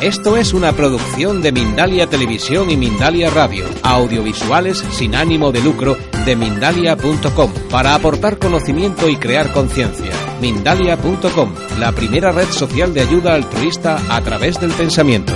Esto es una producción de Mindalia Televisión y Mindalia Radio, audiovisuales sin ánimo de lucro de mindalia.com, para aportar conocimiento y crear conciencia. Mindalia.com, la primera red social de ayuda altruista a través del pensamiento.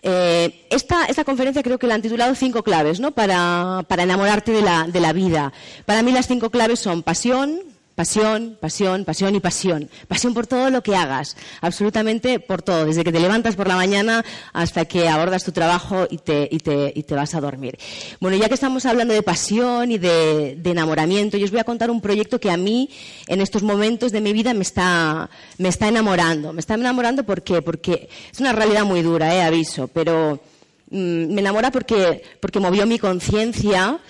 Eh, esta, esta, conferencia creo que la han titulado Cinco claves ¿no? para, para enamorarte de la, de la vida. Para mí las cinco claves son pasión, Pasión, pasión, pasión y pasión. Pasión por todo lo que hagas, absolutamente por todo, desde que te levantas por la mañana hasta que abordas tu trabajo y te, y te, y te vas a dormir. Bueno, ya que estamos hablando de pasión y de, enamoramiento, yo os voy a contar un proyecto que a mí, en estos momentos de mi vida, me está, me está enamorando. Me está enamorando ¿por qué? porque es una realidad muy dura, eh, aviso, pero mmm, me enamora porque, porque movió mi conciencia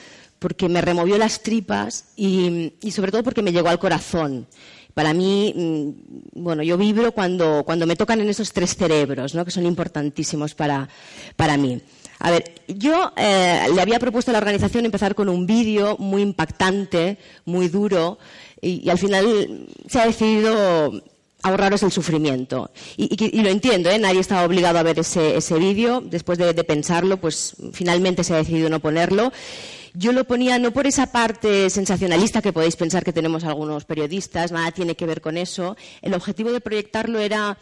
porque me removió las tripas y, y, sobre todo porque me llegó al corazón. Para mí, mm, bueno, yo vibro cuando, cuando me tocan en esos tres cerebros, ¿no? que son importantísimos para, para mí. A ver, yo eh, le había propuesto a la organización empezar con un vídeo muy impactante, muy duro, y, al final se ha decidido ahorraros el sufrimiento. Y lo entiendo, ¿eh? nadie estaba obligado a ver ese, ese vídeo. Después de, de pensarlo, pues finalmente se ha decidido no ponerlo yo lo ponía no por esa parte sensacionalista que podéis pensar que tenemos algunos periodistas, nada tiene que ver con eso. El objetivo de proyectarlo era,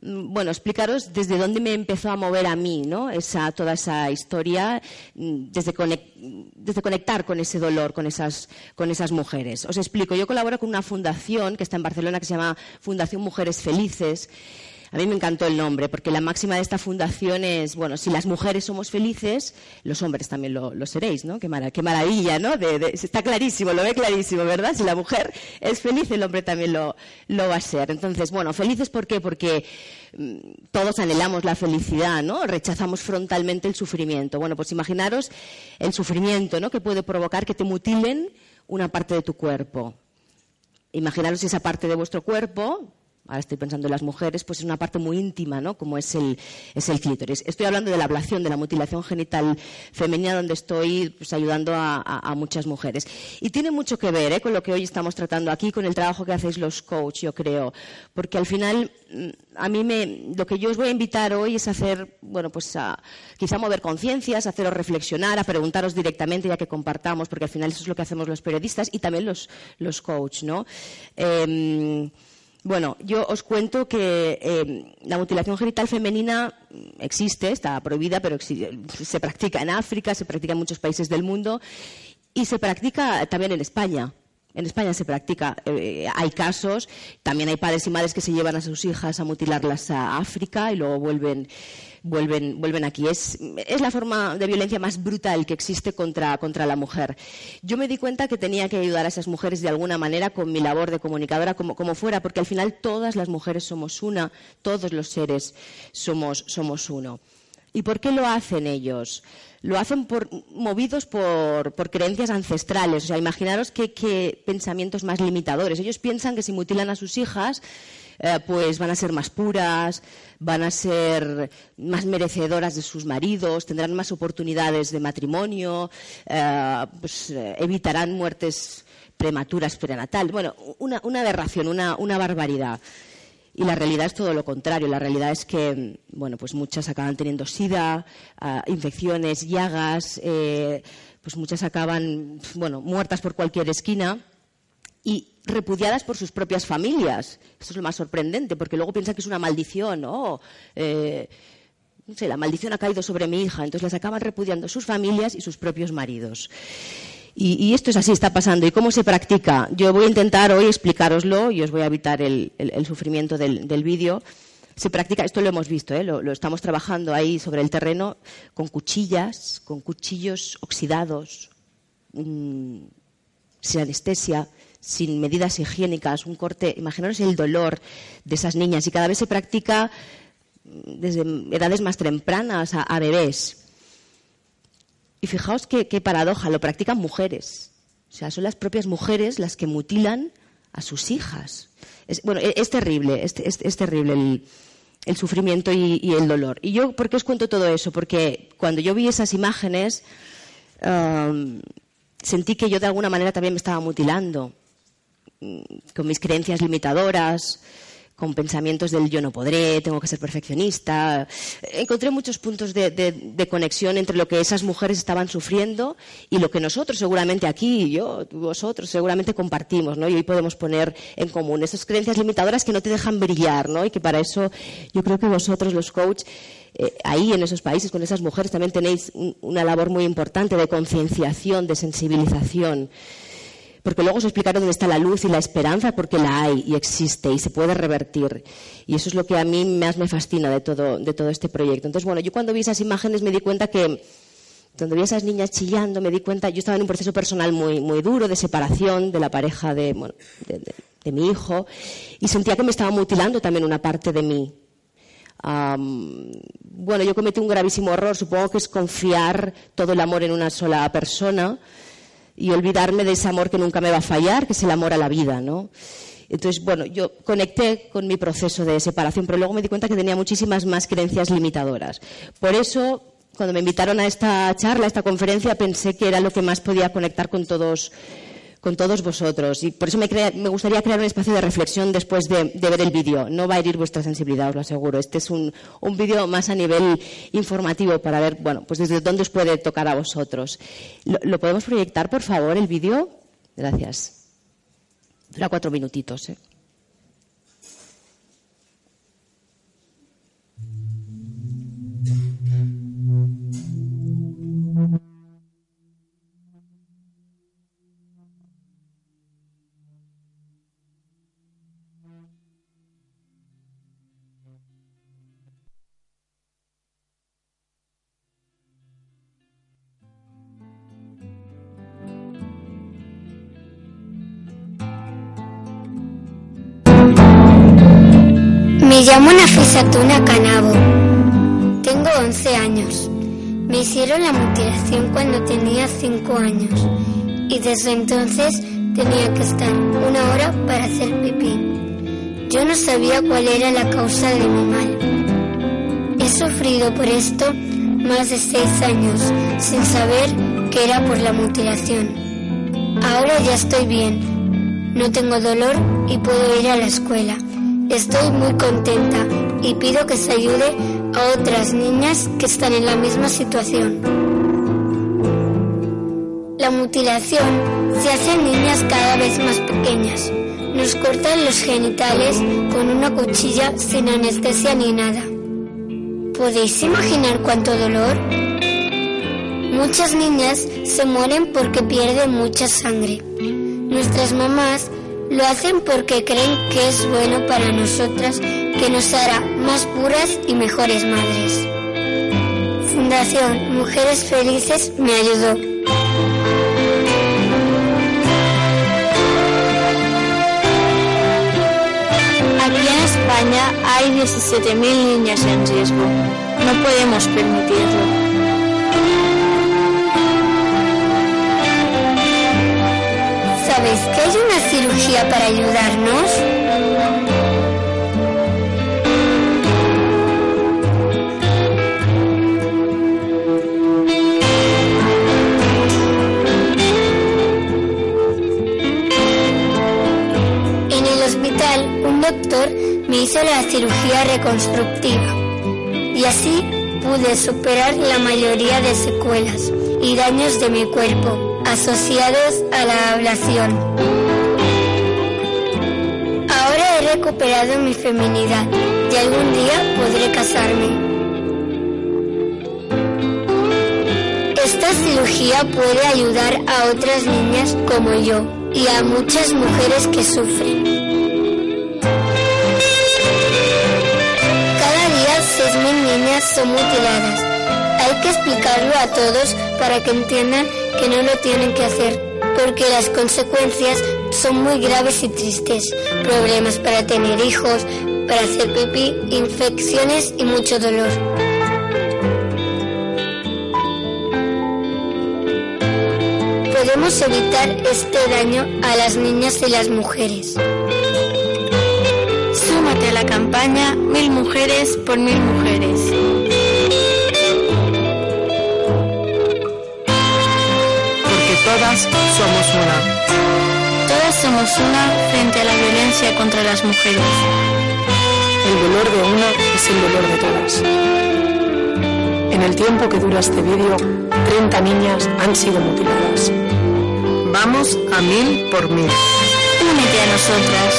mm, bueno, explicaros desde dónde me empezó a mover a mí, ¿no? Esa, toda esa historia, mm, desde, conect, desde conectar con ese dolor, con esas, con esas mujeres. Os explico, yo colaboro con una fundación que está en Barcelona que se llama Fundación Mujeres Felices. A mí me encantó el nombre, porque la máxima de esta fundación es, bueno, si las mujeres somos felices, los hombres también lo, lo seréis, ¿no? Qué, qué maravilla, ¿no? Está clarísimo, lo ve clarísimo, ¿verdad? Si la mujer es feliz, el hombre también lo, lo va a ser. Entonces, bueno, felices ¿por qué? Porque mmm, todos anhelamos la felicidad, ¿no? Rechazamos frontalmente el sufrimiento. Bueno, pues imaginaros el sufrimiento, ¿no? Que puede provocar que te mutilen una parte de tu cuerpo. Imaginaros esa parte de vuestro cuerpo ahora estoy pensando en las mujeres, pues es una parte muy íntima, ¿no? Como es el, es el clítoris. Estoy hablando de la ablación, de la mutilación genital femenina, donde estoy pues, ayudando a, muchas mujeres. Y tiene mucho que ver ¿eh? con lo que hoy estamos tratando aquí, con el trabajo que hacéis los coach, yo creo. Porque al final, mm, a mí me, lo que yo os voy a invitar hoy es hacer, bueno, pues a, quizá mover conciencias, haceros reflexionar, a preguntaros directamente, ya que compartamos, porque al final eso es lo que hacemos los periodistas y también los, los coach, ¿no? Eh, bueno, yo os cuento que eh, la mutilación genital femenina existe, está prohibida, pero se practica en África, se practica en muchos países del mundo y se practica también en España. En España se practica, eh, hay casos, también hay padres y madres que se llevan a sus hijas a mutilarlas a África y luego vuelven vuelven, vuelven aquí. Es, es, la forma de violencia más brutal que existe contra, contra la mujer. Yo me di cuenta que tenía que ayudar a esas mujeres de alguna manera con mi labor de comunicadora, como, como fuera, porque al final todas las mujeres somos una, todos los seres somos, somos uno. ¿Y por qué lo hacen ellos? Lo hacen por, movidos por, por, creencias ancestrales. O sea, imaginaros qué, qué pensamientos más limitadores. Ellos piensan que si mutilan a sus hijas, eh, pues van a ser más puras, van a ser más merecedoras de sus maridos, tendrán más oportunidades de matrimonio, eh, pues, eh, evitarán muertes prematuras prenatales. Bueno, una, aberración, una, barbaridad. Y la realidad es todo lo contrario. La realidad es que, bueno, pues muchas acaban teniendo sida, infecciones, llagas, pues muchas acaban, bueno, muertas por cualquier esquina y repudiadas por sus propias familias. Eso es lo más sorprendente, porque luego piensan que es una maldición, ¿no? Eh, no sé, la maldición ha caído sobre mi hija, entonces las acaban repudiando sus familias y sus propios maridos. Y, esto es así, está pasando. ¿Y cómo se practica? Yo voy a intentar hoy explicároslo y os voy a evitar el, sufrimiento del, vídeo. Se practica, esto lo hemos visto, ¿eh? lo, lo, estamos trabajando ahí sobre el terreno con cuchillas, con cuchillos oxidados, mmm, sin anestesia, sin medidas higiénicas, un corte, imaginaros el dolor de esas niñas y cada vez se practica desde edades más tempranas a, bebés. Y fijaos qué, paradoja, lo practican mujeres. O sea, son las propias mujeres las que mutilan a sus hijas. Es, bueno, es, es terrible, es, terrible el, sufrimiento y, y, el dolor. ¿Y yo por qué os cuento todo eso? Porque cuando yo vi esas imágenes, um, sentí que yo de alguna manera también me estaba mutilando con mis creencias limitadoras, con pensamientos del yo no podré, tengo que ser perfeccionista. Encontré muchos puntos de, conexión entre lo que esas mujeres estaban sufriendo y lo que nosotros seguramente aquí, yo, vosotros seguramente compartimos, ¿no? Y hoy podemos poner en común esas creencias limitadoras que no te dejan brillar, ¿no? Y que para eso yo creo que vosotros, los coaches, eh, ahí en esos países con esas mujeres también tenéis una labor muy importante de concienciación, de sensibilización porque luego os explicaron dónde está la luz y la esperanza, porque la hay y existe y se puede revertir. Y eso es lo que a mí más me fascina de todo, de todo este proyecto. Entonces, bueno, yo cuando vi esas imágenes me di cuenta que, cuando vi a esas niñas chillando, me di cuenta, yo estaba en un proceso personal muy, muy duro de separación de la pareja de, bueno, de, mi hijo, y sentía que me estaba mutilando también una parte de mí. bueno, yo cometí un gravísimo error, supongo que es confiar todo el amor en una sola persona y olvidarme de ese amor que nunca me va a fallar, que es el amor a la vida, ¿no? Entonces, bueno, yo conecté con mi proceso de separación, pero luego me di cuenta que tenía muchísimas más creencias limitadoras. Por eso, cuando me invitaron a esta charla, a esta conferencia, pensé que era lo que más podía conectar con todos con todos vosotros. Y por eso me, gustaría crear un espacio de reflexión después de, ver el vídeo. No va a herir vuestra sensibilidad, os lo aseguro. Este es un, vídeo más a nivel informativo para ver, bueno, pues desde dónde os puede tocar a vosotros. ¿Lo, podemos proyectar, por favor, el vídeo? Gracias. Dura cuatro minutitos. ¿eh? Llamo Nafisa Tuna Canabo. Tengo 11 años. Me hicieron la mutilación cuando tenía 5 años y desde entonces tenía que estar una hora para hacer pipí. Yo no sabía cuál era la causa de mi mal. He sufrido por esto más de 6 años sin saber que era por la mutilación. Ahora ya estoy bien. No tengo dolor y puedo ir a la escuela. Estoy muy contenta y pido que se ayude a otras niñas que están en la misma situación. La mutilación se hace en niñas cada vez más pequeñas. Nos cortan los genitales con una cuchilla sin anestesia ni nada. ¿Podéis imaginar cuánto dolor? Muchas niñas se mueren porque pierden mucha sangre. Nuestras mamás lo hacen porque creen que es bueno para nosotras, que nos hará más puras y mejores madres. Fundación Mujeres Felices me ayudó. Aquí en España hay 17.000 niñas en riesgo. No podemos permitirlo. ¿Sabes que hay una cirugía para ayudarnos? Me hizo la cirugía reconstructiva y así pude superar la mayoría de secuelas y daños de mi cuerpo asociados a la ablación. Ahora he recuperado mi feminidad y algún día podré casarme. Esta cirugía puede ayudar a otras niñas como yo y a muchas mujeres que sufren. 6.000 niñas son mutiladas. Hay que explicarlo a todos para que entiendan que no lo tienen que hacer, porque las consecuencias son muy graves y tristes. Problemas para tener hijos, para hacer pipí, infecciones y mucho dolor. Podemos evitar este daño a las niñas y las mujeres. Súmate a la campaña Mil Mujeres por Mil Mujeres. Todas somos una. Todas somos una frente a la violencia contra las mujeres. El dolor de una es el dolor de todas. En el tiempo que dura este vídeo, 30 niñas han sido mutiladas. Vamos a mil por mil. Únete a nosotras.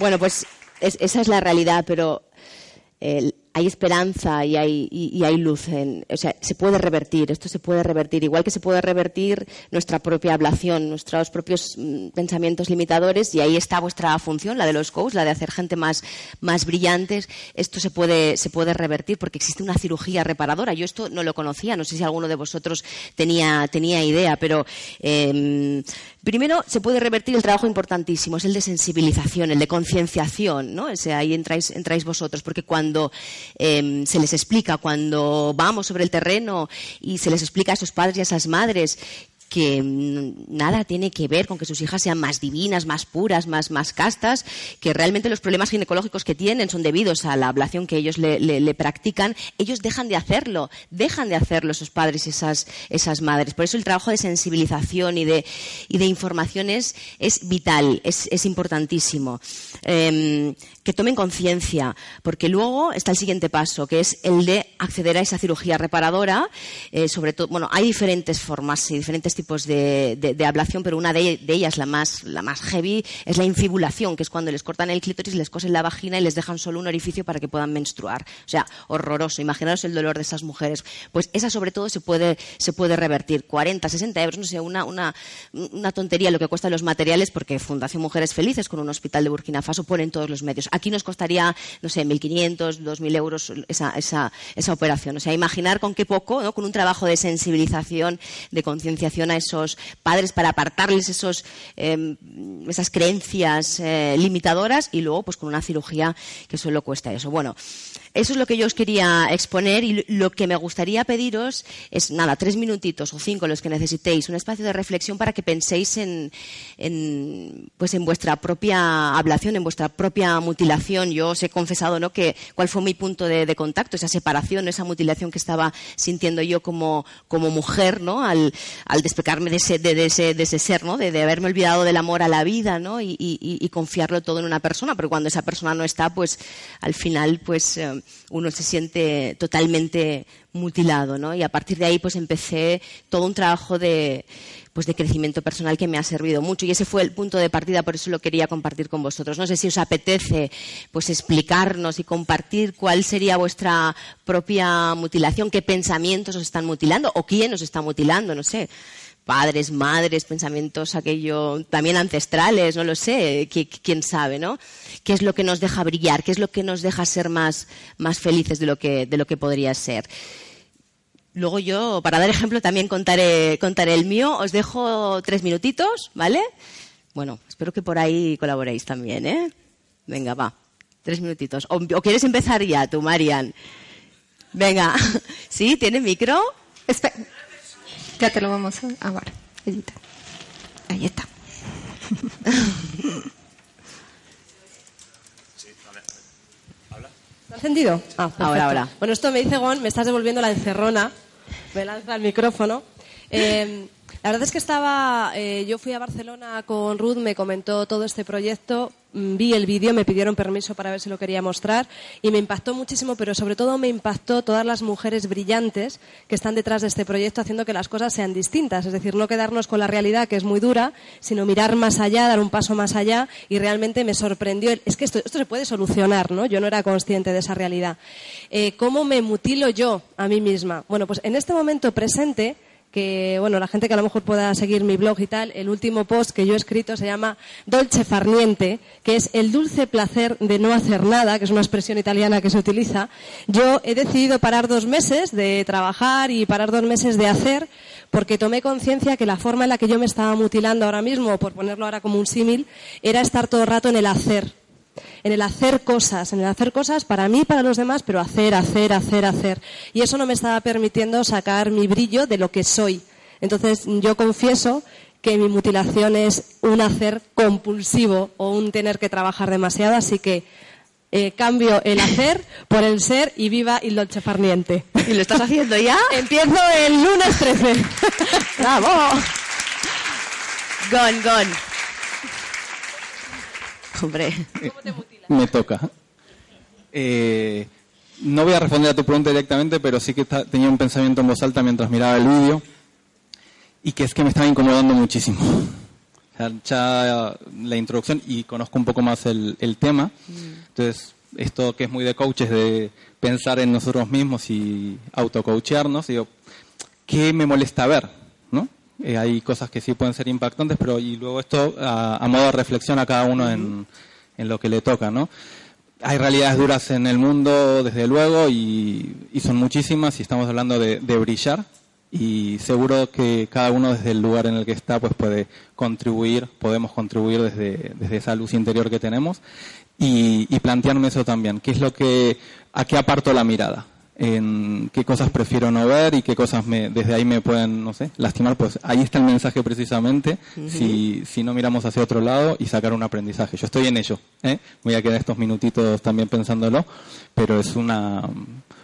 Bueno, pues es- esa es la realidad, pero eh, hay esperanza y hay, y, hay luz. En, o sea, se puede revertir, esto se puede revertir. Igual que se puede revertir nuestra propia ablación, nuestros propios mm, pensamientos limitadores, y ahí está vuestra función, la de los coaches, la de hacer gente más, más brillantes. Esto se puede, se puede revertir porque existe una cirugía reparadora. Yo esto no lo conocía, no sé si alguno de vosotros tenía, tenía idea, pero eh, primero se puede revertir el trabajo importantísimo, es el de sensibilización, el de concienciación, ¿no? O ahí entráis, entráis vosotros, porque cuando eh, se les explica, cuando vamos sobre el terreno y se les explica a esos padres y a esas madres que mm, nada tiene que ver con que sus hijas sean más divinas, más puras, más, más castas, que realmente los problemas ginecológicos que tienen son debidos a la ablación que ellos le, practican, ellos dejan de hacerlo, dejan de hacerlo esos padres y esas, esas madres. Por eso el trabajo de sensibilización y de, y de información es, es vital, es, es importantísimo. Em, que tomen conciencia, porque luego está el siguiente paso, que es el de acceder a esa cirugía reparadora. eh, sobre todo, bueno, hay diferentes formas y diferentes tipos de, ablación, pero una de, de ellas, la más, la más heavy, es la infibulación, que es cuando les cortan el clítoris, les cosen la vagina y les dejan solo un orificio para que puedan menstruar. O sea, horroroso. Imaginaros el dolor de esas mujeres. Pues esa, sobre todo, se puede, se puede revertir. 40, 60 euros, no sé, una, una, una tontería lo que cuestan los materiales, porque Fundación Mujeres Felices con un hospital de Burkina Faso ponen todos los medios. Aquí nos costaría, no sé, 1.500, 2.000 euros esa, esa, esa operación. O sea, imaginar con qué poco, ¿no? con un trabajo de sensibilización, de concienciación a esos padres para apartarles esos, eh, esas creencias eh, limitadoras y luego pues con una cirugía que solo cuesta eso. Bueno, eso es lo que yo os quería exponer y lo que me gustaría pediros es, nada, tres minutitos o cinco los que necesitéis, un espacio de reflexión para que penséis en, pues en vuestra propia ablación, en vuestra propia mutilación. Yo os he confesado ¿no? que cuál fue mi punto de, de contacto, esa separación, esa mutilación que estaba sintiendo yo como, como mujer, ¿no? al, al despegarme de ese, de, ese, de ese ser, ¿no? de, haberme olvidado del amor a la vida ¿no? y confiarlo todo en una persona, pero cuando esa persona no está, pues al final pues eh, uno se siente totalmente mutilado, ¿no? Y a partir de ahí pues empecé todo un trabajo de pues de crecimiento personal que me ha servido mucho y ese fue el punto de partida, por eso lo quería compartir con vosotros. No sé si os apetece pues explicarnos y compartir cuál sería vuestra propia mutilación, qué pensamientos os están mutilando o quién os está mutilando, no sé padres, madres, pensamientos aquello también ancestrales, no lo sé, qui- quién sabe, ¿no? ¿Qué es lo que nos deja brillar? ¿Qué es lo que nos deja ser más, más felices de lo que, de lo que podría ser? Luego yo, para dar ejemplo, también contaré, contaré el mío. Os dejo tres minutitos, ¿vale? Bueno, espero que por ahí colaboréis también, ¿eh? Venga, va. Tres minutitos. ¿O, o quieres empezar ya, tú, Marian? Venga. ¿Sí? ¿Tiene micro? Espe- ya te lo vamos a... Ah, vale. Edita. Ahí está. ¿Está encendido? Ah, perfecto. Ahora, ahora. Bueno, esto me dice Gon, me estás devolviendo la encerrona. Me lanza el micrófono. Eh, la verdad es que estaba, eh, yo fui a Barcelona con Ruth, me comentó todo este proyecto, mm, vi el vídeo, me pidieron permiso para ver si lo quería mostrar y me impactó muchísimo, pero sobre todo me impactó todas las mujeres brillantes que están detrás de este proyecto haciendo que las cosas sean distintas, es decir, no quedarnos con la realidad que es muy dura, sino mirar más allá, dar un paso más allá y realmente me sorprendió, es que esto, esto se puede solucionar, ¿no? Yo no era consciente de esa realidad. Eh, ¿Cómo me mutilo yo a mí misma? Bueno, pues en este momento presente que bueno la gente que a lo mejor pueda seguir mi blog y tal el último post que yo he escrito se llama dolce farniente que es el dulce placer de no hacer nada que es una expresión italiana que se utiliza. Yo he decidido parar dos meses de trabajar y parar dos meses de hacer porque tomé conciencia que la forma en la que yo me estaba mutilando ahora mismo por ponerlo ahora como un símil era estar todo el rato en el hacer en el hacer cosas, en el hacer cosas para mí, para los demás, pero hacer, hacer, hacer, hacer. Y eso no me estaba permitiendo sacar mi brillo de lo que soy. Entonces, yo confieso que mi mutilación es un hacer compulsivo o un tener que trabajar demasiado, así que eh, cambio el hacer por el ser y viva il dolce far niente. ¿Y lo estás haciendo ya? Empiezo el lunes 13. ¡Bravo! Gon, gon. Hombre. Me toca. Eh, no voy a responder a tu pregunta directamente, pero sí que está- tenía un pensamiento en voz alta mientras miraba el vídeo y que es que me estaba incomodando muchísimo. Ya la introducción y conozco un poco más el, el tema. Entonces, esto que es muy de coaches, de pensar en nosotros mismos y autocoachearnos, digo, ¿qué me molesta ver? Eh, hay cosas que sí pueden ser impactantes, pero y luego esto a, modo de reflexión a cada uno en, lo que le toca, ¿no? Hay realidades duras en el mundo, desde luego, y, y son muchísimas, y estamos hablando de, de brillar, y seguro que cada uno desde el lugar en el que está pues puede contribuir, podemos contribuir desde, desde esa luz interior que tenemos, y, y plantearme eso también, qué es lo que, a qué aparto la mirada, en qué cosas prefiero no ver y qué cosas me, desde ahí me pueden, no sé, lastimar, pues ahí está el mensaje precisamente, si, si no miramos hacia otro lado y sacar un aprendizaje. Yo estoy en ello, ¿eh? voy a quedar estos minutitos también pensándolo, pero es una,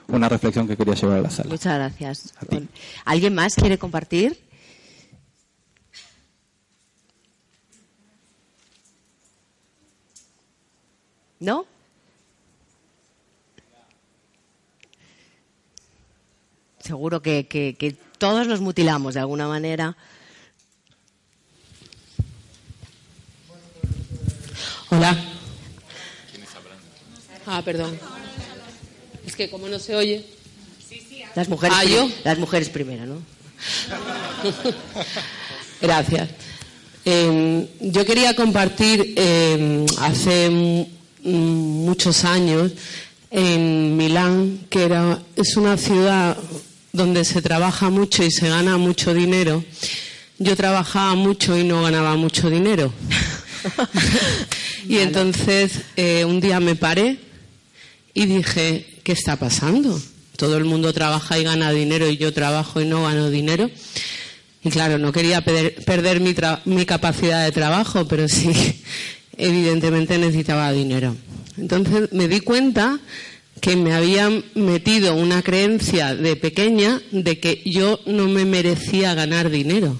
una reflexión que quería llevar a la sala. Muchas gracias. ¿Alguien más quiere compartir? ¿No? Seguro que, que- que todos nos mutilamos de alguna manera. Hola. Ah, perdón. Es que como no se oye. Las mujeres, Ah, las mujeres primero, ¿no? Gracias. Eh, yo quería compartir eh, hace muchos años en Milán, que era, es una ciudad donde se trabaja mucho y se gana mucho dinero. Yo trabajaba mucho y no ganaba mucho dinero. y entonces eh, un día me paré y dije, ¿qué está pasando? Todo el mundo trabaja y gana dinero y yo trabajo y no gano dinero. Y claro, no quería perder, perder mi, tra- mi capacidad de trabajo, pero sí, evidentemente necesitaba dinero. Entonces me di cuenta que me habían metido una creencia de pequeña de que yo no me merecía ganar dinero.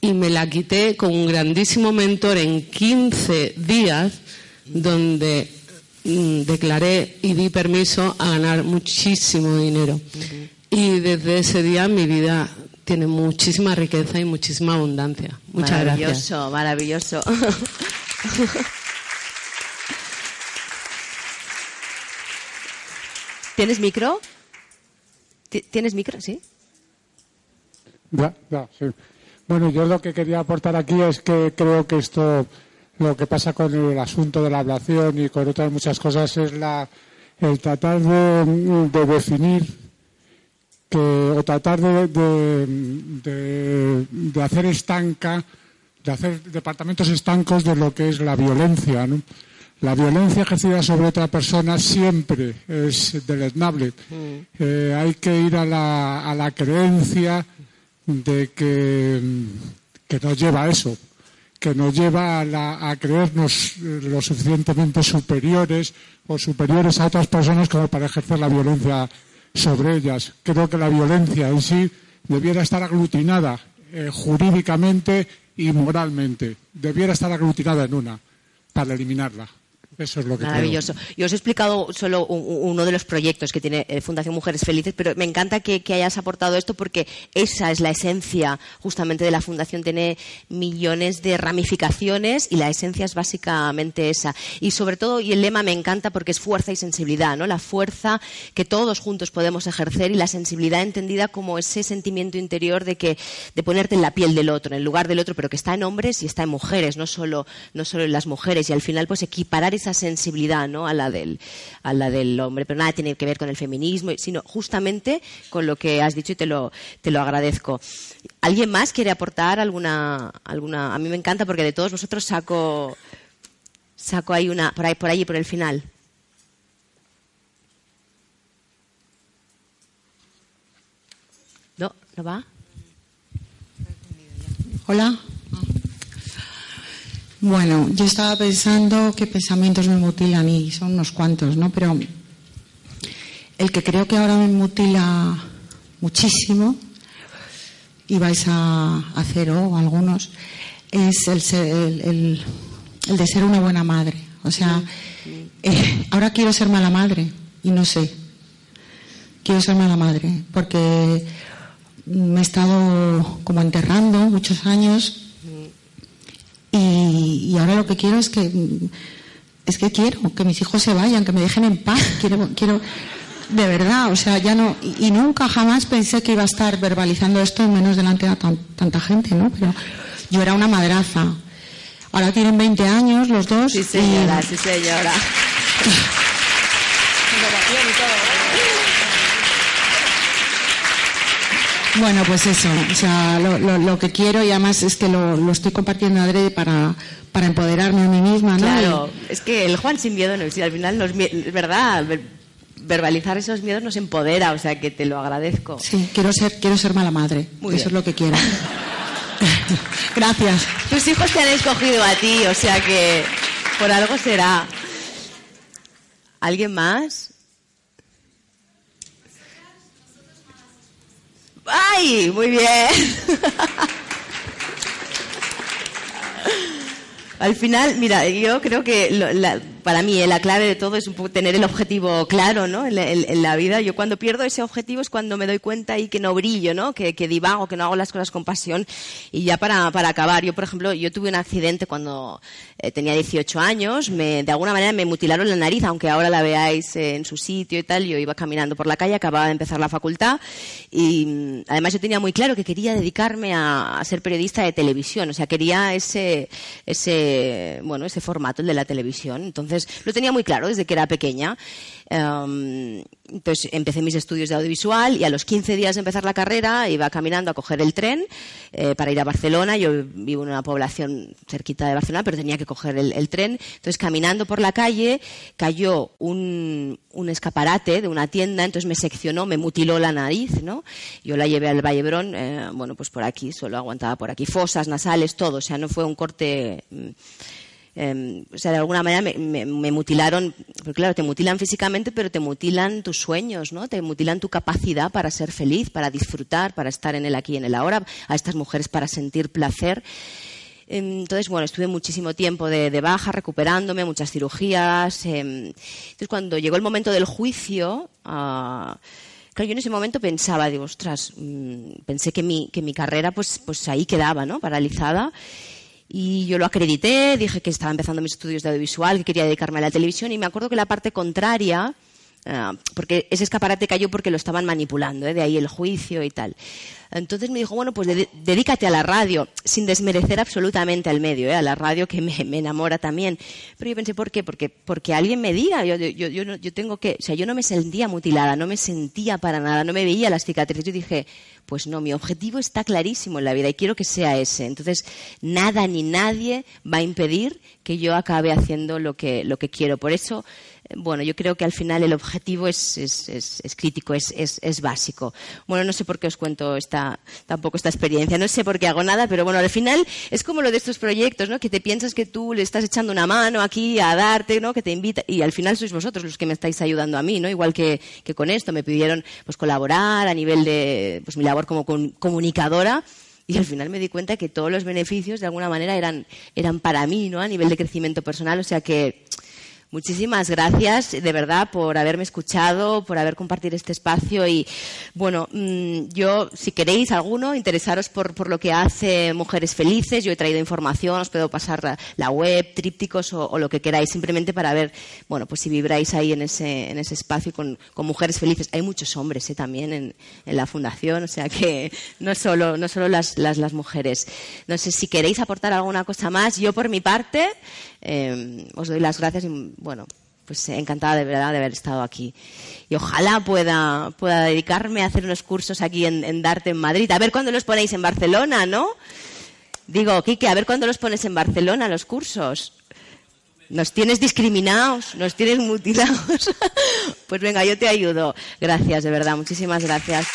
Y me la quité con un grandísimo mentor en 15 días, donde mm, declaré y di permiso a ganar muchísimo dinero. Y desde ese día mi vida tiene muchísima riqueza y muchísima abundancia. Muchas gracias. maravilloso, maravilloso. ¿Tienes micro? Ti- ¿Tienes micro? Sí. Ya, ya, sí. Bueno, yo lo que quería aportar aquí es que creo que esto, lo que pasa con el asunto de la ablación y con otras muchas cosas, es la, el tratar de, de definir que, o tratar de- de hacer estanca, de hacer departamentos estancos de lo que es la violencia. ¿no? La violencia ejercida sobre otra persona siempre es deleznable. Eh, hay que ir a la, a la creencia de que, mm, que nos lleva a eso, que nos lleva a, la- a creernos lo suficientemente superiores o superiores a otras personas como para ejercer la violencia sobre ellas. Creo que la violencia en sí debiera estar aglutinada eh, jurídicamente y moralmente. Debiera estar aglutinada en una para eliminarla. Eso es lo que creo. Maravilloso. Yo os he explicado solo uno de los proyectos que tiene eh, Fundación Mujeres Felices, pero me encanta que, que hayas aportado esto porque esa es la esencia justamente de la Fundación. Tiene millones de ramificaciones y la esencia es básicamente esa. Y sobre todo, y el lema me encanta porque es fuerza y sensibilidad, ¿no? La fuerza que todos juntos podemos ejercer y la sensibilidad entendida como ese sentimiento interior de que de ponerte en la piel del otro, en el lugar del otro, pero que está en hombres y está en mujeres, no solo no solo en las mujeres y al final pues equiparar esa sensibilidad, ¿no? a la del a la del hombre, pero nada tiene que ver con el feminismo, sino justamente con lo que has dicho y te lo te lo agradezco. ¿Alguien más quiere aportar alguna alguna a mí me encanta porque de todos vosotros saco saco ahí una por ahí por allí por el final. No, no va. Hola. Bueno, yo estaba pensando qué pensamientos me mutilan y son unos cuantos, ¿no? Pero el que creo que ahora me mutila muchísimo y vais a hacer o algunos es el, el, de ser una buena madre. O sea, eh, ahora quiero ser mala madre y no sé. Quiero ser mala madre porque me he estado como enterrando muchos años y, ahora lo que quiero es que es que quiero que mis hijos se vayan, que me dejen en paz. Quiero, quiero de verdad, o sea, ya no y, nunca jamás pensé que iba a estar verbalizando esto menos delante de tanta gente, ¿no? Pero yo era una madraza. Ahora tienen 20 años los dos. Sí, señora, sí, señora. Bueno, pues eso, o sea, lo, que quiero y además es que lo, estoy compartiendo adrede para, para empoderarme a mí misma, ¿no? Claro, es que el Juan sin miedo no existe, al final, nos, es verdad, verbalizar esos miedos nos empodera, o sea que te lo agradezco. Sí, quiero ser, quiero ser mala madre, eso es lo que quiero. Gracias. Tus hijos te han escogido a ti, o sea que por algo será. ¿Alguien más? ¡Ay! Muy bien. Al final, mira, yo creo que la, para mí eh, la clave de todo es tener el objetivo claro ¿no? En, la vida. Yo cuando pierdo ese objetivo es cuando me doy cuenta y que no brillo, ¿no? Que, que divago, que no hago las cosas con pasión. Y ya para, para acabar, yo por ejemplo, yo tuve un accidente cuando eh, tenía 18 años, me, de alguna manera me mutilaron la nariz, aunque ahora la veáis eh, en su sitio y tal. Yo iba caminando por la calle, acababa de empezar la facultad y mm, además yo tenía muy claro que quería dedicarme a, a ser periodista de televisión. O sea, quería ese, ese, bueno, ese formato, el de la televisión. Entonces, entonces, lo tenía muy claro desde que era pequeña. Em, entonces empecé mis estudios de audiovisual y a los 15 días de empezar la carrera iba caminando a coger el tren eh, para ir a Barcelona. Yo vivo en una población cerquita de Barcelona, pero tenía que coger el, tren. Entonces caminando por la calle cayó un, escaparate de una tienda, entonces me seccionó, me mutiló la nariz, ¿no? Yo la llevé al Vallebrón, eh, bueno, pues por aquí, solo aguantaba por aquí, fosas nasales, todo, o sea, no fue un corte... Mm, Em, o sea, de alguna manera me, mutilaron, porque claro, te mutilan físicamente, pero te mutilan tus sueños, ¿no? Te mutilan tu capacidad para ser feliz, para disfrutar, para estar en el aquí y en el ahora, a estas mujeres para sentir placer. Em, entonces, bueno, estuve muchísimo tiempo de, baja, recuperándome, muchas cirugías. Em, entonces, cuando llegó el momento del juicio, uh, claro, yo en ese momento pensaba, digo, ostras, mm, pensé que mi, que mi carrera, pues, pues ahí quedaba, ¿no? Paralizada. Y yo lo acredité, dije que estaba empezando mis estudios de audiovisual, que quería dedicarme a la televisión y me acuerdo que la parte contraria, ah, porque ese escaparate cayó porque lo estaban manipulando, ¿eh? de ahí el juicio y tal. Entonces me dijo, bueno, pues dedícate a la radio, sin desmerecer absolutamente al medio, ¿eh? a la radio que me, enamora también. Pero yo pensé, ¿por qué? Porque, porque alguien me diga, yo, yo, yo, yo tengo que, o sea, yo no me sentía mutilada, no me sentía para nada, no me veía las cicatrices. Yo dije, pues no, mi objetivo está clarísimo en la vida y quiero que sea ese. Entonces, nada ni nadie va a impedir que yo acabe haciendo lo que, lo que quiero. Por eso, bueno, yo creo que al final el objetivo es, es, es, crítico, es, es, básico. Bueno, no sé por qué os cuento esta, tampoco esta experiencia, no sé por qué hago nada, pero bueno, al final es como lo de estos proyectos, ¿no? Que te piensas que tú le estás echando una mano aquí a darte, ¿no? Que te invita, y al final sois vosotros los que me estáis ayudando a mí, ¿no? Igual que, que con esto, me pidieron pues colaborar a nivel de pues mi labor como comunicadora y al final me di cuenta que todos los beneficios de alguna manera eran, eran para mí, ¿no? A nivel de crecimiento personal, o sea que Muchísimas gracias, de verdad, por haberme escuchado, por haber compartido este espacio y, bueno, mm, yo, si queréis alguno, interesaros por, por, lo que hace Mujeres Felices, yo he traído información, os puedo pasar la, web, trípticos o, lo que queráis, simplemente para ver, bueno, pues si vibráis ahí en ese, en ese espacio con, con Mujeres Felices. Hay muchos hombres ¿eh? también en, en, la fundación, o sea que no solo, no solo las, las, las mujeres. No sé si queréis aportar alguna cosa más. Yo, por mi parte, eh, os doy las gracias y, bueno, pues encantada de verdad de haber estado aquí. Y ojalá pueda, pueda dedicarme a hacer unos cursos aquí en, Darte en Madrid. A ver cuándo los ponéis en Barcelona, ¿no? Digo, Quique, a ver cuándo los pones en Barcelona los cursos. Nos tienes discriminados, nos tienes mutilados. pues venga, yo te ayudo. Gracias, de verdad, muchísimas gracias.